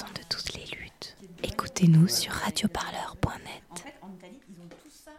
de toutes les luttes. Écoutez-nous sur radioparleur.net.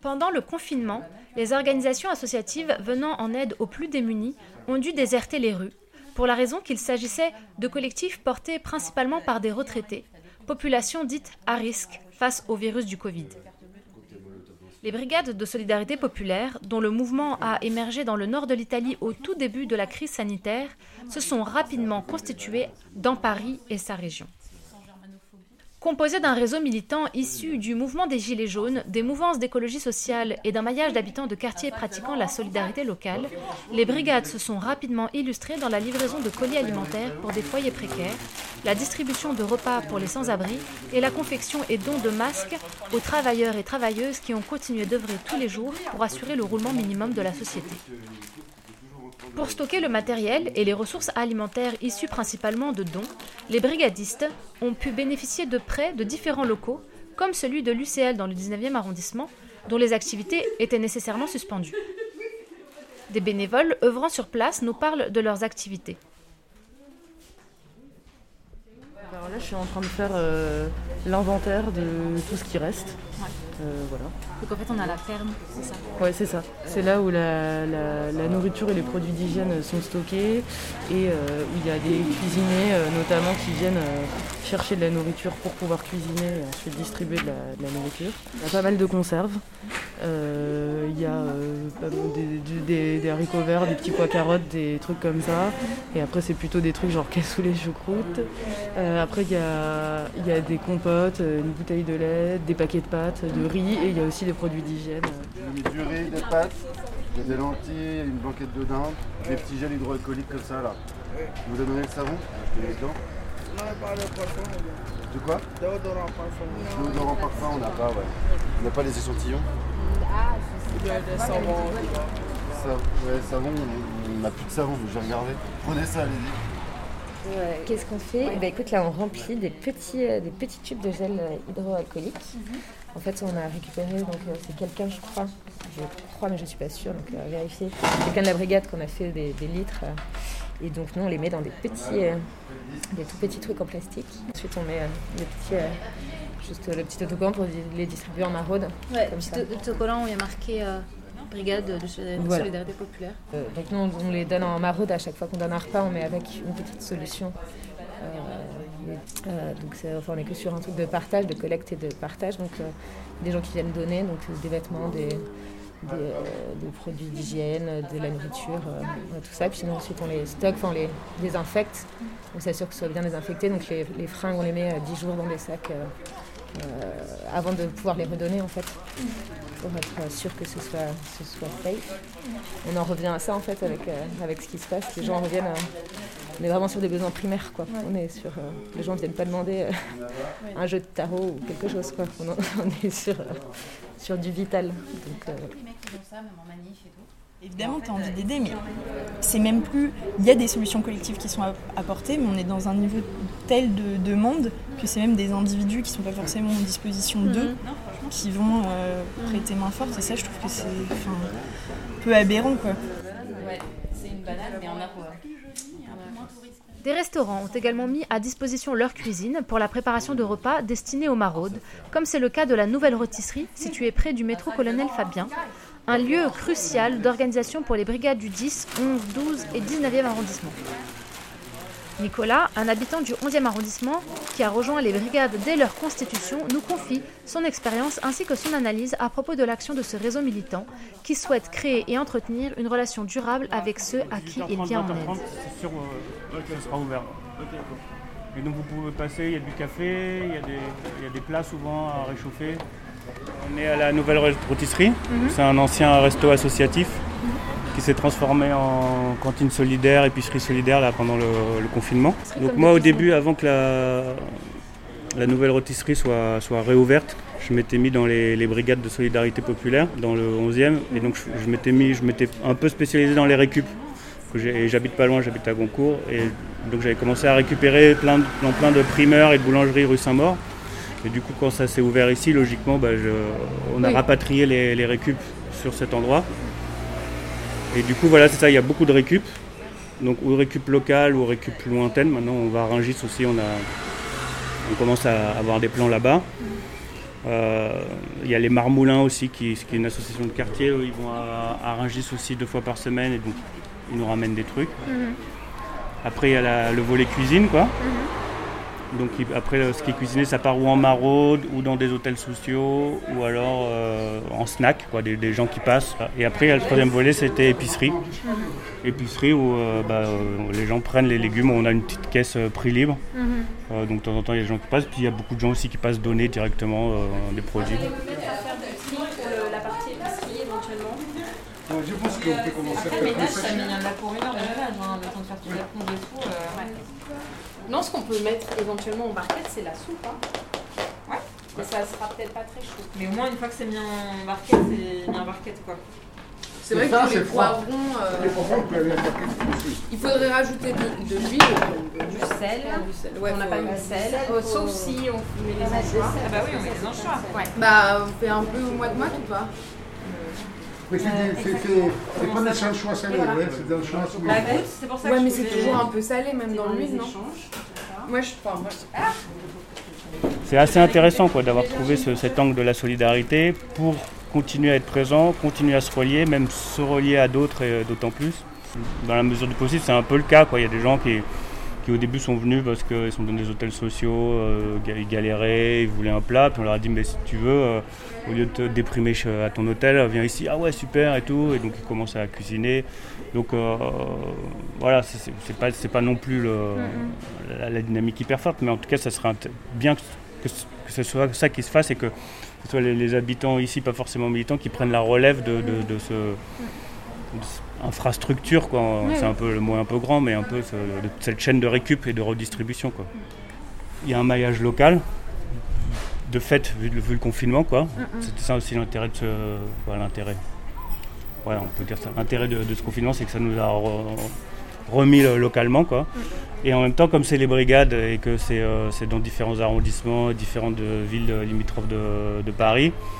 Pendant le confinement, les organisations associatives venant en aide aux plus démunis ont dû déserter les rues, pour la raison qu'il s'agissait de collectifs portés principalement par des retraités, population dite à risque face au virus du Covid. Les brigades de solidarité populaire, dont le mouvement a émergé dans le nord de l'Italie au tout début de la crise sanitaire, se sont rapidement constituées dans Paris et sa région. Composé d'un réseau militant issu du mouvement des Gilets jaunes, des mouvances d'écologie sociale et d'un maillage d'habitants de quartiers pratiquant la solidarité locale, les brigades se sont rapidement illustrées dans la livraison de colis alimentaires pour des foyers précaires, la distribution de repas pour les sans-abri et la confection et don de masques aux travailleurs et travailleuses qui ont continué d'œuvrer tous les jours pour assurer le roulement minimum de la société. Pour stocker le matériel et les ressources alimentaires issues principalement de dons, les brigadistes ont pu bénéficier de prêts de différents locaux, comme celui de l'UCL dans le 19e arrondissement, dont les activités étaient nécessairement suspendues. Des bénévoles œuvrant sur place nous parlent de leurs activités. Alors là, je suis en train de faire euh, l'inventaire de tout ce qui reste. Euh, voilà. Donc en fait, on a la ferme, c'est ça? Ouais, c'est ça. C'est là où la, la- la nourriture et les produits d'hygiène sont stockés et euh, où il y a des cuisiniers euh, notamment qui viennent euh, chercher de la nourriture pour pouvoir cuisiner et ensuite distribuer de la, de la nourriture. Il y a pas mal de conserves. Euh, Il y a euh, pas des, du- des- des haricots verts, des petits pois carottes, des trucs comme ça. Et après, c'est plutôt des trucs genre cassoulet, choucroute. Euh, après, il y a, il y a des compotes, une bouteille de lait, des paquets de pâtes, de riz et il y a aussi des produits d'hygiène. Du riz, des pâtes, des lentilles, une blanquette de dinde, des petits gels hydroalcooliques comme ça là. Vous donner le savon Je mets dedans. De quoi Déodorant parfum, on n'a pas, ouais. On n'a pas les échantillons Ça, ouais, savon, on n'a plus de savon, j'ai regardé. Prenez ça, allez-y. Ouais, Qu'est-ce qu'on fait Eh ben, écoute, là, on remplit des petits, euh, des petits tubes de gel euh, hydroalcoolique. En fait, on a récupéré, donc euh, c'est quelqu'un, je crois, je crois, mais je suis pas sûre, donc euh, vérifier. Quelqu'un de la brigade qu'on a fait des, des litres. euh, et donc, nous, on les met dans des petits, euh, des tout petits trucs en plastique. Ensuite, on met euh, les petits, euh, juste le petit autocollant pour les distribuer en maraude. Ouais, Comme petit autocollant où il y a marqué euh, Brigade de solidarité Voilà. populaire. Euh, donc nous, on, on les donne en maraude à chaque fois qu'on donne un repas, on met avec une petite solution. Euh, donc c'est- enfin, on est que sur un truc de partage, de collecte et de partage. Donc des gens qui viennent donner, donc des vêtements, des, des, euh, des produits d'hygiène, de la nourriture, euh, tout ça. Puis sinon ensuite on les stocke, on les désinfecte. On s'assure que ce soit bien désinfecté. Donc les, les fringues on les met euh, 10 jours dans des sacs avant de pouvoir les redonner en fait pour être sûr que ce soit, ce soit safe. On en revient à ça en fait avec, euh, avec ce qui se passe. Les gens reviennent, euh, on est vraiment sur des besoins primaires quoi. On est sur, euh, les gens ne viennent pas demander euh, un jeu de tarot ou quelque chose quoi. On, en- on est sur, euh, sur du vital. Donc, euh, Évidemment, tu as envie d'aider, mais c'est même plus. Il y a des solutions collectives qui sont app- apportées, mais on est dans un niveau tel de demande que c'est même des individus qui ne sont pas forcément en disposition d'eux qui vont euh, prêter main forte. Et ça, je trouve que c'est enfin, un peu aberrant. Quoi. Des restaurants ont également mis à disposition leur cuisine pour la préparation de repas destinés aux maraudes, comme c'est le cas de la nouvelle rôtisserie située près du métro Colonel Fabien, un lieu crucial d'organisation pour les brigades du 10, 11, 12 et 19e arrondissement. Nicolas, un habitant du 11e arrondissement qui a rejoint les brigades dès leur constitution, nous confie son expérience ainsi que son analyse à propos de l'action de ce réseau militant qui souhaite créer et entretenir une relation durable avec ceux à qui il vient en aide. 20h30, c'est sûr, ça sera ouvert. Et donc vous pouvez passer, il y a du café, il y a des plats souvent à réchauffer. On est à la nouvelle rôtisserie, c'est un ancien resto associatif qui s'est transformé en cantine solidaire, épicerie solidaire là, pendant le, le confinement. Donc moi au début, avant que la, la nouvelle rôtisserie soit, soit réouverte, je m'étais mis dans les, les brigades de solidarité populaire, dans le 11e, et donc je, je m'étais mis, je m'étais un peu spécialisé dans les récup. J'habite pas loin, j'habite à Goncourt, et donc j'avais commencé à récupérer plein de, dans plein de primeurs et de boulangeries rue Saint-Maur. Et du coup, quand ça s'est ouvert ici, logiquement, bah, je- on a Oui. rapatrié les, les récup sur cet endroit. Et du coup, voilà, c'est ça, il y a beaucoup de récup. Donc, ou récup locale ou récup lointaine. Maintenant, on va à Rungis aussi, on a, on commence à avoir des plans là-bas. Il y a les Marmoulins aussi, qui, qui, est une association de quartier. Ils vont à, à Rungis aussi deux fois par semaine et donc ils nous ramènent des trucs. Après, il y a le volet cuisine, quoi. Donc après, ce qui est cuisiné, ça part ou en maraude, ou dans des hôtels sociaux, ou alors euh, en snack, quoi, des, gens qui passent. Et après, il y a le troisième volet, c'était épicerie. Épicerie où euh, bah, euh, les gens prennent les légumes, on a une petite caisse prix libre. donc de temps en temps, il y a des gens qui passent, puis il y a beaucoup de gens aussi qui passent donner directement des produits. je pense qu'on peut commencer à faire ça Non, ce qu'on peut mettre éventuellement en barquette, c'est la soupe. Hein. Ouais. Mais ça sera peut-être pas très chaud. Mais au moins, une fois que c'est mis en barquette, c'est mis en barquette, quoi. C'est vrai que les poivrons. Euh... Les poivrons, on peut aller en barquette aussi. Il faudrait rajouter de, de l'huile, du sel. Du sel. Ouais, on n'a pas mis de sel. Oh, sauf si on met les anchois. Ah bah oui, on met les anchois. Ouais. Bah, on fait un peu au mois de mois ou pas? Mais c'est pas des choix salés, ouais, c'est des choix La goutte, c'est pour ça ouais, que mais c'est toujours un peu salé, même dans l'huile, non Moi, je crois. Moi, c'est assez intéressant quoi, d'avoir trouvé ce, cet angle de la solidarité pour continuer à être présent, continuer à se relier, même se relier à d'autres et d'autant plus. Dans la mesure du possible, c'est un peu le cas. Quoi. Il y a des gens qui, qui au début sont venus parce qu'ils sont dans des hôtels sociaux, euh, ils galéraient, ils voulaient un plat, puis on leur a dit mais si tu veux, euh, au lieu de te déprimer à ton hôtel, viens ici, ah ouais super et tout, et donc ils commencent à cuisiner. Donc euh, voilà, c'est pas, pas non plus le, la, dynamique hyper forte, mais en tout cas ça serait bien que, que, ce soit ça qui se fasse et que ce soit les, les, habitants ici, pas forcément militants, qui prennent la relève de, de, de ce... De ce infrastructure, quoi. c'est un peu le mot un peu grand, mais un peu ce, cette chaîne de récup et de redistribution. Quoi. Il y a un maillage local, de fait, vu, vu le confinement, quoi. C'était ça aussi l'intérêt de ce. L'intérêt. On peut dire ça. L'intérêt de, de, ce confinement, c'est que ça nous a re, remis localement, quoi. Et en même temps, comme c'est les brigades et que c'est euh, dans différents arrondissements, différentes villes limitrophes de, de Paris, euh,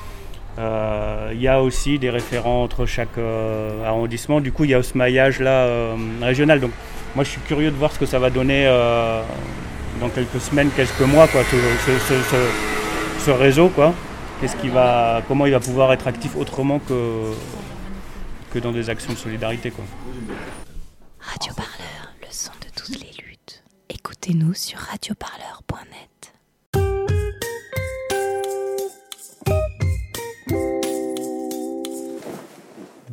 il y a aussi des référents entre chaque euh, arrondissement. Du coup, il y a ce maillage-là euh, régional. Donc, moi, je suis curieux de voir ce que ça va donner dans quelques semaines, quelques mois, quoi, ce réseau, quoi. Qu'est-ce qui va, comment il va pouvoir être actif autrement que, que dans des actions de solidarité, quoi. Radio Parleur, le son de toutes les luttes. Écoutez-nous sur radioparleur.net.